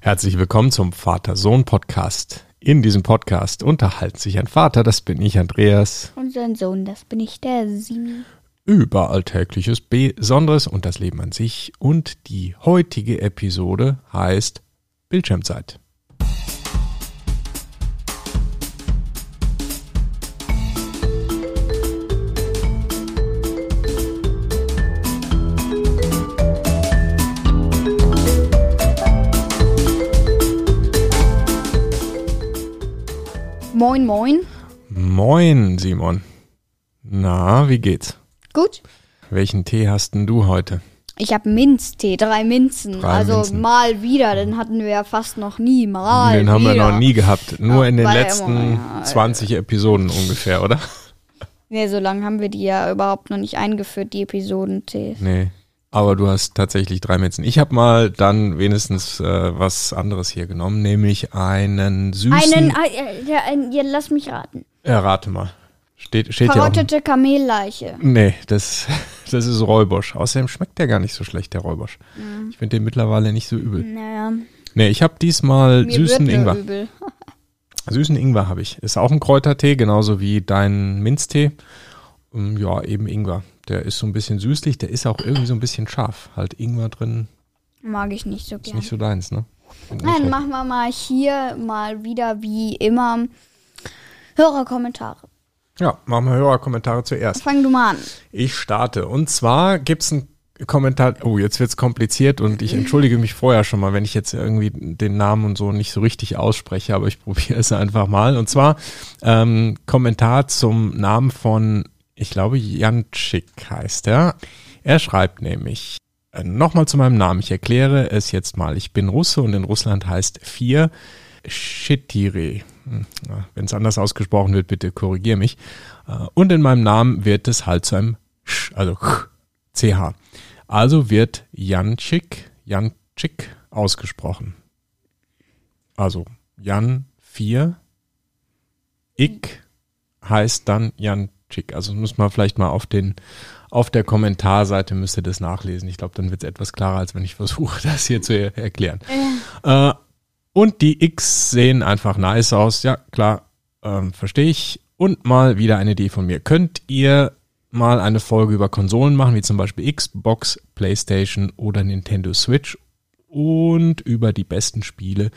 Herzlich willkommen zum Vater-Sohn-Podcast. In diesem Podcast unterhalten sich ein Vater, das bin ich, Andreas, Und sein Sohn, das bin ich, der Simi. über Alltägliches, Besonderes und das Leben an sich. Und die heutige Episode heißt Bildschirmzeit. Moin, moin. Moin, Simon. Na, wie geht's? Gut. Welchen Tee hast denn du heute? Ich habe Minztee, drei Minzen. Drei also Minzen. mal wieder, den hatten wir ja fast noch nie. Mal Den haben wieder. wir noch nie gehabt. Nur Ja, in den letzten immer, ja. 20 Episoden ungefähr, oder? Nee, so lange haben wir die ja überhaupt noch nicht eingeführt, die Episodentee. Nee. Aber du hast tatsächlich drei Minzen. Ich habe mal dann wenigstens äh, was anderes hier genommen, nämlich einen süßen. Einen, äh, ja, ein, ja, lass mich raten. Ja, rate mal. Steht, steht ja. Verrottete Kamelleiche. Nee, das, das ist Räubosch. Außerdem schmeckt der gar nicht so schlecht, der Räubosch. Mhm. Ich finde den mittlerweile nicht so übel. Naja, Nee, ich habe diesmal mir süßen Ingwer. übel. Süßen Ingwer habe ich. Ist auch ein Kräutertee, genauso wie dein Minztee. Ähm, Ja, eben Ingwer. Der ist so ein bisschen süßlich, der ist auch irgendwie so ein bisschen scharf. Halt Ingwer drin, Mag ich nicht so ist gerne. nicht so deins, ne? Halt- machen wir mal hier mal wieder wie immer Hörerkommentare. Ja, machen wir Hörerkommentare zuerst. Fang du mal an. Ich starte. Und zwar gibt's einen Kommentar. Oh, jetzt wird's kompliziert und ich entschuldige mich vorher schon mal, wenn ich jetzt irgendwie den Namen und so nicht so richtig ausspreche, aber ich probiere es einfach mal. Und zwar ähm, Kommentar zum Namen von, ich glaube, Janczyk heißt er. Er schreibt nämlich, äh, nochmal zu meinem Namen, ich erkläre es jetzt mal. Ich bin Russe und in Russland heißt vier Shitire. Wenn es anders ausgesprochen wird, bitte korrigier mich. Äh, Und in meinem Namen wird es halt zu einem Sch, also Ch. Also wird Janczyk, Janczyk ausgesprochen. Also Jan 4, Ich heißt dann Janczyk. Also muss man vielleicht mal auf den auf der Kommentarseite müsst ihr das nachlesen. Ich glaube, dann wird es etwas klarer, als wenn ich versuche, das hier zu er erklären. Äh, und die X sehen einfach nice aus. Ja, klar, ähm, verstehe ich. Und mal wieder eine Idee von mir. Könnt ihr mal eine Folge über Konsolen machen, wie zum Beispiel Xbox, PlayStation oder Nintendo Switch und über die besten Spiele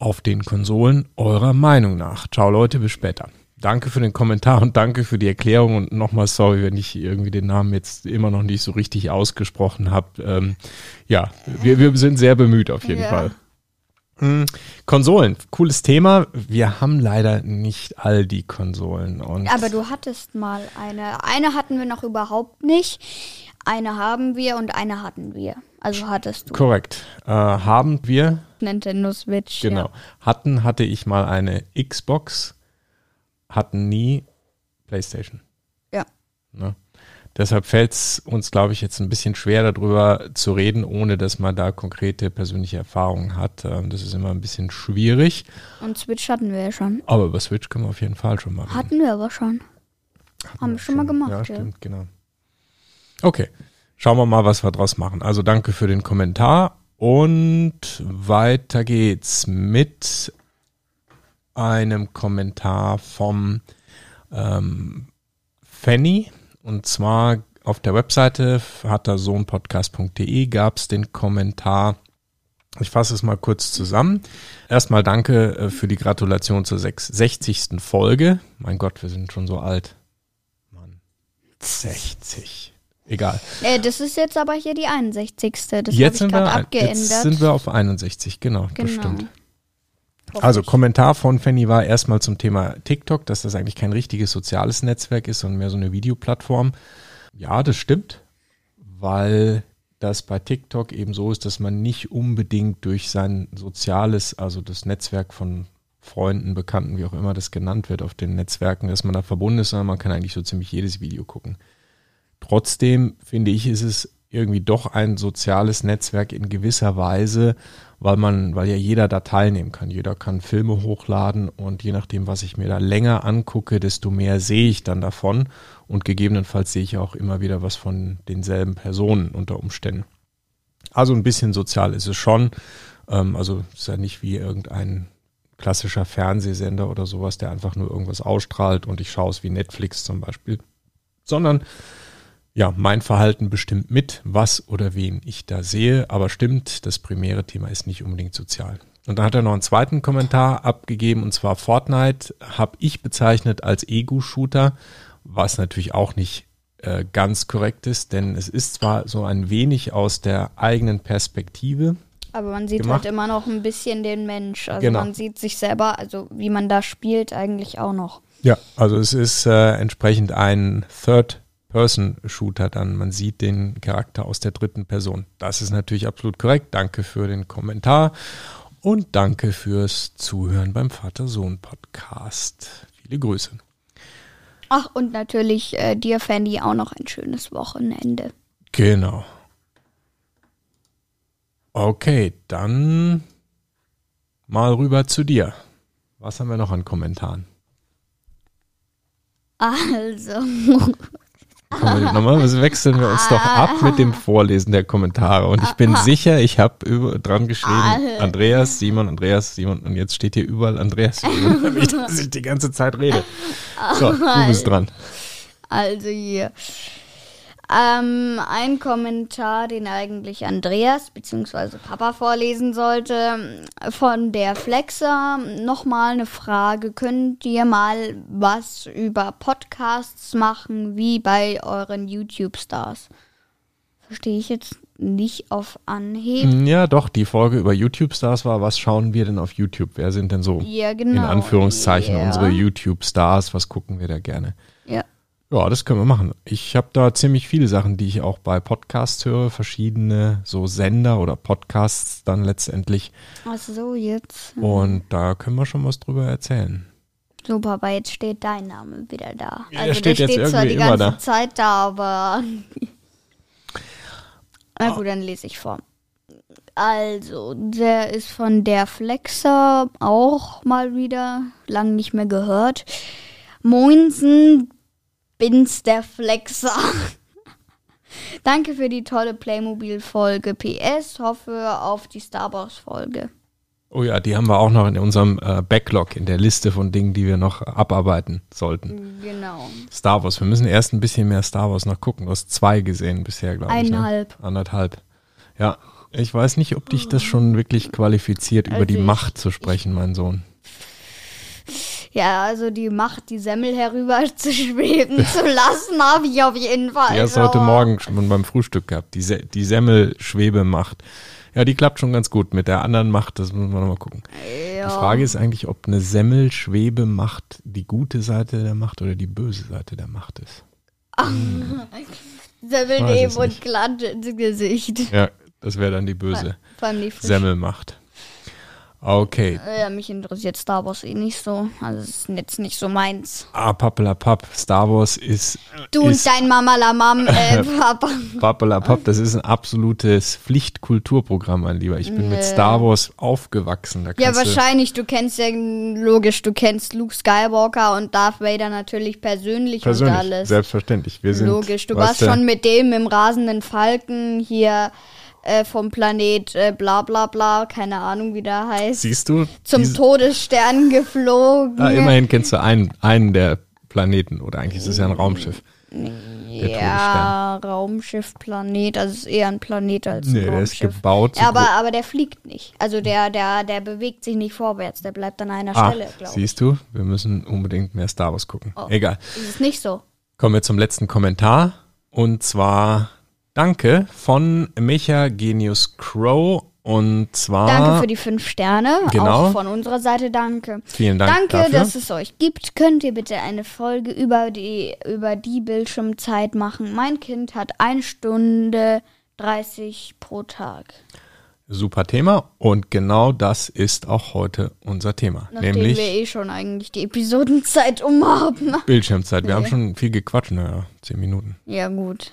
auf den Konsolen eurer Meinung nach. Ciao Leute, bis später. Danke für den Kommentar und danke für die Erklärung und nochmal sorry, wenn ich irgendwie den Namen jetzt immer noch nicht so richtig ausgesprochen habe. Ähm, ja, wir, wir sind sehr bemüht auf jeden Ja. Fall. Hm, Konsolen, cooles Thema. Wir haben leider nicht all die Konsolen. Aber du hattest mal eine. Eine hatten wir noch überhaupt nicht. Eine haben wir und eine hatten wir. Also hattest du. korrekt. Äh, haben wir, Nintendo Switch. genau, Ja. hatten, hatte ich mal eine Xbox, hatten nie PlayStation. ja. Ne? Deshalb fällt es uns, glaube ich, jetzt ein bisschen schwer darüber zu reden, ohne dass man da konkrete persönliche Erfahrungen hat. Ähm, Das ist immer ein bisschen schwierig. Und Switch hatten wir ja schon. Aber über Switch können wir auf jeden Fall schon mal reden. Hatten wir aber schon. Haben wir schon mal gemacht. Ja, Ja, stimmt, genau. Okay, schauen wir mal, was wir draus machen. Also danke für den Kommentar und weiter geht's mit einem Kommentar vom ähm, Fanny und zwar auf der Webseite vatersohnpodcast.de gab es den Kommentar. Ich fasse es mal kurz zusammen. Erstmal danke äh, für die Gratulation zur sechs- 60. Folge. Mein Gott, wir sind schon so alt. Mann. 60. Egal. Äh, das ist jetzt aber hier die 61. Das habe jetzt, ich sind gerade wir, abgeändert. jetzt sind wir auf 61, genau, genau. das stimmt. Hoffe Also. Kommentar von Fanny war erstmal zum Thema TikTok, dass das eigentlich kein richtiges soziales Netzwerk ist, sondern mehr so eine Videoplattform. Ja, das stimmt, weil das bei TikTok eben so ist, dass man nicht unbedingt durch sein soziales, also das Netzwerk von Freunden, Bekannten, wie auch immer das genannt wird auf den Netzwerken, dass man da verbunden ist, sondern man kann eigentlich so ziemlich jedes Video gucken. Trotzdem finde ich, ist es irgendwie doch ein soziales Netzwerk in gewisser Weise, weil man, weil ja jeder da teilnehmen kann. Jeder kann Filme hochladen und je nachdem, was ich mir da länger angucke, desto mehr sehe ich dann davon und gegebenenfalls sehe ich auch immer wieder was von denselben Personen unter Umständen. Also ein bisschen sozial ist es schon. Ähm, also ist ja nicht wie irgendein klassischer Fernsehsender oder sowas, der einfach nur irgendwas ausstrahlt und ich schaue es wie Netflix zum Beispiel, sondern ja, mein Verhalten bestimmt mit, was oder wen ich da sehe, aber stimmt, das primäre Thema ist nicht unbedingt sozial. Und da hat er noch einen zweiten Kommentar abgegeben, und zwar Fortnite habe ich bezeichnet als Ego-Shooter, was natürlich auch nicht äh, ganz korrekt ist, denn es ist zwar so ein wenig aus der eigenen Perspektive. Aber man sieht gemacht. halt immer noch ein bisschen den Mensch. Also Genau. man sieht sich selber, also wie man da spielt, eigentlich auch noch. Ja, also es ist äh, entsprechend ein Third-Person-Shooter dann. Man sieht den Charakter aus der dritten Person. Das ist natürlich absolut korrekt. Danke für den Kommentar und danke fürs Zuhören beim Vater-Sohn-Podcast. Viele Grüße. Ach, und natürlich äh, dir, Fanny, auch noch ein schönes Wochenende. Genau. Okay, dann mal rüber zu dir. Was haben wir noch an Kommentaren? Also, Was wechseln wir uns doch ab mit dem Vorlesen der Kommentare. Und ich bin sicher, ich habe dran geschrieben, Andreas, Simon, Andreas, Simon. Und jetzt steht hier überall Andreas, Simon, dass ich die ganze Zeit rede. So, du bist dran. also hier. Ähm, ein Kommentar, den eigentlich Andreas bzw. Papa vorlesen sollte, von der Flexer. Nochmal eine Frage. Könnt ihr mal was über Podcasts machen, wie bei euren YouTube-Stars? Verstehe ich jetzt nicht auf Anhieb. Ja, doch, die Folge über YouTube-Stars war, was schauen wir denn auf YouTube? Wer sind denn so Ja, in genau. Anführungszeichen ja. unsere YouTube-Stars? Was gucken wir da gerne? Ja. Ja, das können wir machen. Ich habe da ziemlich viele Sachen, die ich auch bei Podcasts höre, verschiedene so Sender oder Podcasts dann letztendlich. Ach so, jetzt. Und da können wir schon was drüber erzählen. Super, aber jetzt steht dein Name wieder da. Ja, also der steht der jetzt steht zwar die ganze da. Zeit da, aber. Na gut, dann lese ich vor. Also, der ist von der Flexer auch mal wieder lang nicht mehr gehört. Moinsen, bin's der Flexer. Danke für die tolle Playmobil-Folge. PS, hoffe auf die Star Wars-Folge. Oh ja, die haben wir auch noch in unserem äh, Backlog, in der Liste von Dingen, die wir noch abarbeiten sollten. Genau. Star Wars, wir müssen erst ein bisschen mehr Star Wars noch gucken. Du hast zwei gesehen bisher, glaube ich. Eineinhalb. Ne? Anderthalb. Ja, ich weiß nicht, ob dich das schon wirklich qualifiziert, über die Also ich- Macht zu sprechen, mein Sohn. Ja, also die Macht, die Semmel herüber zu schweben zu lassen, habe ich auf jeden Fall. Die hast du heute. Morgen schon beim Frühstück gehabt. Die, Se die Semmel-Schwebemacht. Ja, die klappt schon ganz gut. Mit der anderen Macht, das müssen wir nochmal gucken. Ja. Die Frage ist eigentlich, ob eine Semmel-Schwebemacht die gute Seite der Macht oder die böse Seite der Macht ist. Semmel Weiß es nehmen und glatt ins Gesicht. Ja, das wäre dann die böse. Semmelmacht. Okay. Ja, mich interessiert Star Wars eh nicht so. Also es ist jetzt nicht so meins. Ah, Pappelapapp. Star Wars ist, Du ist und dein Mama la Mam, äh, Papa. Pappelapapp. Das ist ein absolutes Pflichtkulturprogramm, mein Lieber. Ich bin mit Star Wars aufgewachsen. Ja, wahrscheinlich. Du kennst ja logisch, du kennst Luke Skywalker und Darth Vader natürlich persönlich, Persönlich, und alles. selbstverständlich. Wir sind, Logisch, du warst schon mit dem im rasenden Falken hier äh, vom Planet äh, bla bla bla, keine Ahnung wie der heißt, Siehst du? zum diese- Todesstern geflogen. Ah, immerhin kennst du einen, einen der Planeten. Oder eigentlich ist es ja ein Raumschiff. Der ja, Raumschiff, Planet, also es ist eher ein Planet als ein Nee, der ist Raumschiff. gebaut. so aber, aber der fliegt nicht. Also der, der, der bewegt sich nicht vorwärts, der bleibt an einer ah, Stelle, glaube ich. siehst du? Wir müssen unbedingt mehr Star Wars gucken. Oh. Egal. Ist es nicht so? Kommen wir zum letzten Kommentar. Und zwar Danke von Mecha Genius Crow. Und zwar. Danke für die fünf Sterne. Genau. Auch von unserer Seite danke. Vielen Dank Danke, dafür. dass es euch gibt. Könnt ihr bitte eine Folge über die, über die Bildschirmzeit machen? Mein Kind hat eine Stunde 30 pro Tag. Super Thema. Und genau das ist auch heute unser Thema. Nachdem nämlich wir eh schon eigentlich die Episodenzeit um haben. Bildschirmzeit. Wir haben Nee. schon viel gequatscht. Naja, zehn Minuten. Ja, gut.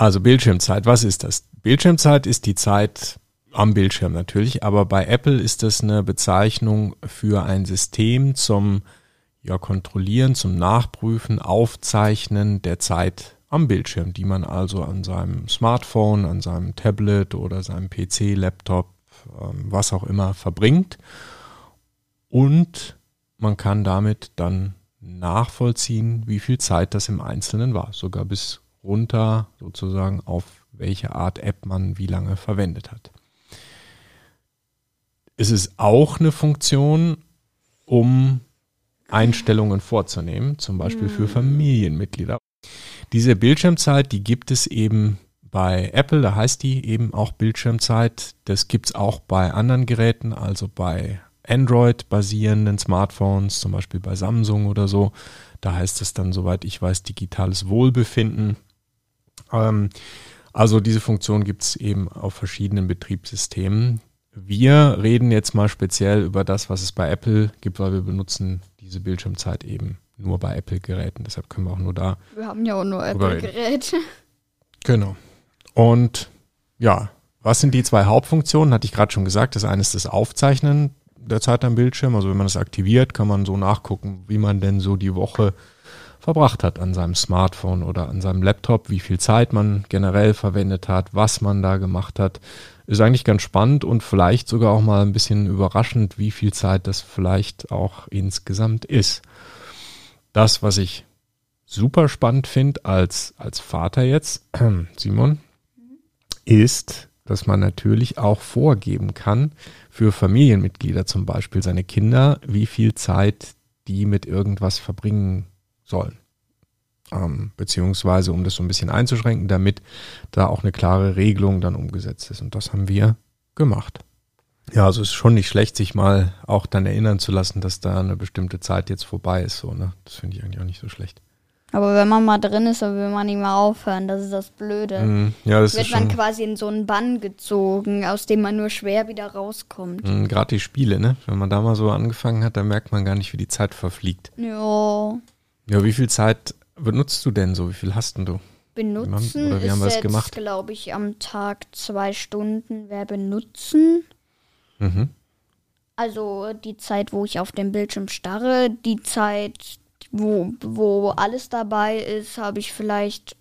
Also Bildschirmzeit, was ist das? Bildschirmzeit ist die Zeit am Bildschirm natürlich, aber bei Apple ist das eine Bezeichnung für ein System zum ja, Kontrollieren, zum Nachprüfen, Aufzeichnen der Zeit am Bildschirm, die man also an seinem Smartphone, an seinem Tablet oder seinem PC, Laptop, ähm, was auch immer verbringt. Und man kann damit dann nachvollziehen, wie viel Zeit das im Einzelnen war, sogar bis runter sozusagen auf welche Art App man wie lange verwendet hat. Es ist auch eine Funktion, um Einstellungen vorzunehmen, zum Beispiel für Familienmitglieder. Diese Bildschirmzeit, die gibt es eben bei Apple, da heißt die eben auch Bildschirmzeit. Das gibt es auch bei anderen Geräten, also bei Android-basierenden Smartphones, zum Beispiel bei Samsung oder so. Da heißt es dann, soweit ich weiß, digitales Wohlbefinden. Ähm, also diese Funktion gibt es eben auf verschiedenen Betriebssystemen. Wir reden jetzt mal speziell über das, was es bei Apple gibt, weil wir benutzen diese Bildschirmzeit eben nur bei Apple-Geräten. Deshalb können wir auch nur da. Wir haben ja auch nur. Apple-Geräte. Genau. Und ja, was sind die zwei Hauptfunktionen? Hatte ich gerade schon gesagt. Das eine ist das Aufzeichnen der Zeit am Bildschirm. Also wenn man das aktiviert, kann man so nachgucken, wie man denn so die Woche verbracht hat an seinem Smartphone oder an seinem Laptop, wie viel Zeit man generell verwendet hat, was man da gemacht hat. Ist eigentlich ganz spannend und vielleicht sogar auch mal ein bisschen überraschend, wie viel Zeit das vielleicht auch insgesamt ist. Das, was ich super spannend finde als, als Vater jetzt, Simon, ist, dass man natürlich auch vorgeben kann, für Familienmitglieder zum Beispiel, seine Kinder, wie viel Zeit die mit irgendwas verbringen sollen. Ähm, beziehungsweise, um das so ein bisschen einzuschränken, damit da auch eine klare Regelung dann umgesetzt ist. Und das haben wir gemacht. Ja, also es ist schon nicht schlecht, sich mal auch dann erinnern zu lassen, dass da eine bestimmte Zeit jetzt vorbei ist. So, ne? Das finde ich eigentlich auch nicht so schlecht. Aber wenn man mal drin ist, dann will man nicht mehr aufhören. Das ist das Blöde. Mm, ja, das Wird ist man quasi in so einen Bann gezogen, aus dem man nur schwer wieder rauskommt. mm, gerade die Spiele, ne? Wenn man da mal so angefangen hat, dann merkt man gar nicht, wie die Zeit verfliegt. Ja. Ja, wie viel Zeit benutzt du denn so? Wie viel hast denn du? Benutzen Oder wie haben wir es gemacht? glaube ich, am Tag zwei Stunden wer benutzen. Mhm. Also die Zeit, wo ich auf dem Bildschirm starre, die Zeit, wo, wo alles dabei ist, habe ich vielleicht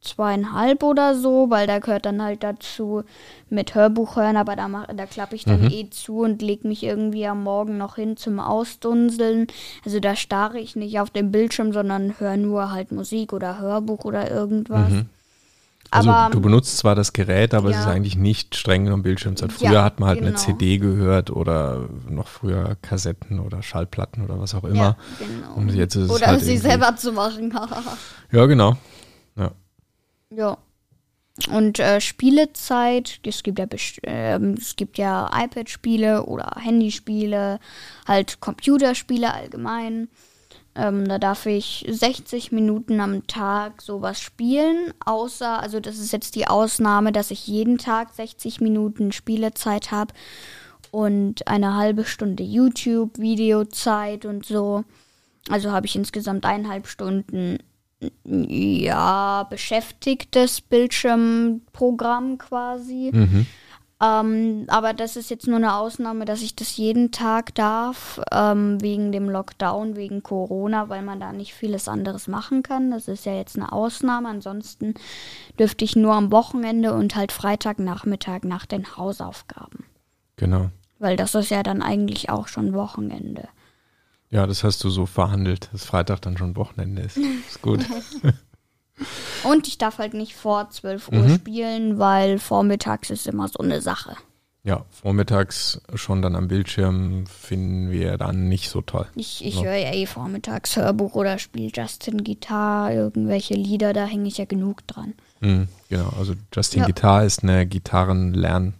zweieinhalb oder so, weil da gehört dann halt dazu mit Hörbuch hören, aber da, mach- da klappe ich dann Mhm. eh zu und leg mich irgendwie am Morgen noch hin zum Ausdunseln. Also da starre ich nicht auf dem Bildschirm, sondern höre nur halt Musik oder Hörbuch oder irgendwas. Mhm. Also aber du benutzt zwar das Gerät, aber es Ja. ist eigentlich nicht streng genommen Bildschirmzeit. Früher Ja, hat man halt eine genau. CD gehört oder noch früher Kassetten oder Schallplatten oder was auch immer. ja, genau. Und jetzt ist es oder halt sie selber zu machen. Ja, genau. Ja. Und äh, Spielezeit, es gibt ja ähm, es gibt ja iPad-Spiele oder Handyspiele, halt Computerspiele allgemein. Ähm, da darf ich 60 Minuten am Tag sowas spielen, außer, also das ist jetzt die Ausnahme, dass ich jeden Tag 60 Minuten Spielezeit habe und eine halbe Stunde YouTube-Videozeit und so. Also habe ich insgesamt eineinhalb Stunden ja, beschäftigtes Bildschirmprogramm quasi. Mhm. Ähm, aber das ist jetzt nur eine Ausnahme, dass ich das jeden Tag darf, ähm, wegen dem Lockdown, wegen Corona, weil man da nicht vieles anderes machen kann. Das ist ja jetzt eine Ausnahme. Ansonsten dürfte ich nur am Wochenende und halt Freitagnachmittag nach den Hausaufgaben. Genau. Weil das ist ja dann eigentlich auch schon Wochenende. Ja, das hast du so verhandelt, dass Freitag dann schon Wochenende ist. Ist gut. Und ich darf halt nicht vor 12 Uhr Mhm. spielen, weil vormittags ist immer so eine Sache. Ja, vormittags schon dann am Bildschirm finden wir dann nicht so toll. Ich, ich Ja. höre ja eh vormittags Hörbuch oder spiele Justin Gitarre, irgendwelche Lieder, da hänge ich ja genug dran. Mhm, genau, also Justin Ja. Guitar ist eine Gitarrenlern.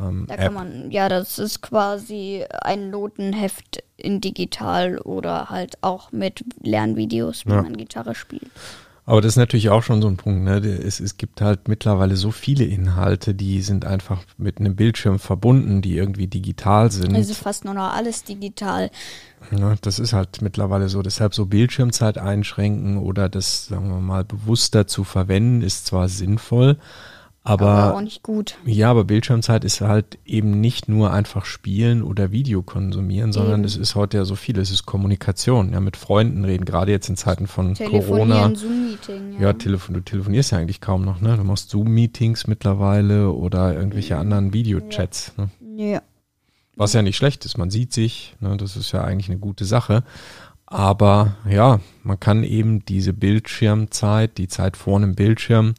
Ähm, Da App. kann man, ja, das ist quasi ein Notenheft in digital oder halt auch mit Lernvideos, wie Ja. man Gitarre spielt. Aber das ist natürlich auch schon so ein Punkt. Ne? Es, es gibt halt mittlerweile so viele Inhalte, die sind einfach mit einem Bildschirm verbunden, die irgendwie digital sind. Also fast nur noch alles digital. Ne? Das ist halt mittlerweile so. Deshalb so Bildschirmzeit einschränken oder das, sagen wir mal, bewusster zu verwenden, ist zwar sinnvoll, Aber, auch nicht gut. ja, aber Bildschirmzeit ist halt eben nicht nur einfach spielen oder Video konsumieren, sondern es ist heute ja so viel. Es ist Kommunikation, ja, mit Freunden reden, gerade jetzt in Zeiten von Corona. Zoom-Meeting. Ja, Telefon, du telefonierst ja eigentlich kaum noch, ne? Du machst Zoom-Meetings mittlerweile oder irgendwelche anderen Videochats, ne? ja. Was ja nicht schlecht ist, man sieht sich, ne? das ist ja eigentlich eine gute Sache. Aber ja, man kann eben diese Bildschirmzeit, die Zeit vor einem Bildschirm,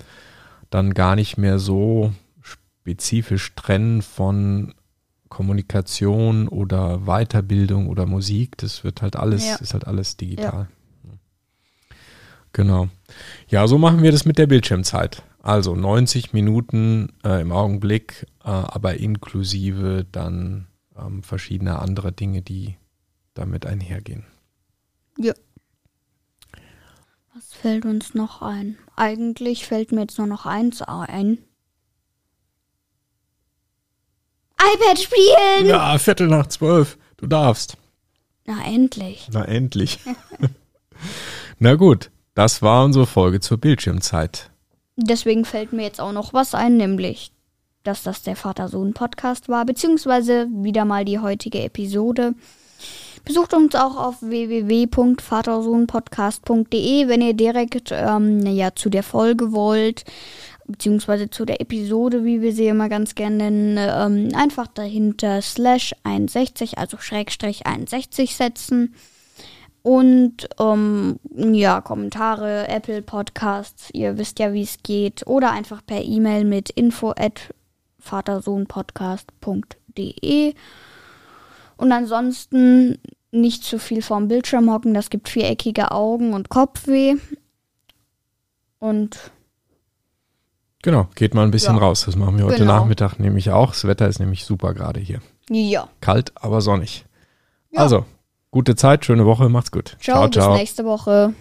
dann gar nicht mehr so spezifisch trennen von Kommunikation oder Weiterbildung oder Musik. Das wird halt alles, Ja. ist halt alles digital. Genau. Ja, so machen wir das mit der Bildschirmzeit. Also 90 Minuten äh, im Augenblick, äh, aber inklusive dann ähm, verschiedene andere Dinge, die damit einhergehen. Was fällt uns noch ein? Eigentlich fällt mir jetzt nur noch eins ein. iPad spielen! Ja, Viertel nach zwölf. Du darfst. Na, endlich. Na endlich. Na gut, das war unsere Folge zur Bildschirmzeit. Deswegen fällt mir jetzt auch noch was ein, nämlich, dass das der Vater-Sohn-Podcast war, beziehungsweise wieder mal die heutige Episode. Besucht uns auch auf www.vatersohnpodcast.de, wenn ihr direkt ähm, ja, zu der Folge wollt, beziehungsweise zu der Episode, wie wir sie immer ganz gerne nennen, ähm, einfach dahinter slash 61, also Schrägstrich 61 setzen. Und ähm, ja, Kommentare, Apple Podcasts, ihr wisst ja, wie es geht. Oder einfach per E-Mail mit info at vatersohnpodcast.de. Und ansonsten nicht zu viel vorm Bildschirm hocken, das gibt viereckige Augen und Kopfweh. Und Genau, geht mal ein bisschen Ja. raus. Das machen wir heute Genau. Nachmittag nämlich auch. Das Wetter ist nämlich super gerade hier. ja, Kalt, aber sonnig. Ja. Also, gute Zeit, schöne Woche, macht's gut. ciao, bis nächste Woche.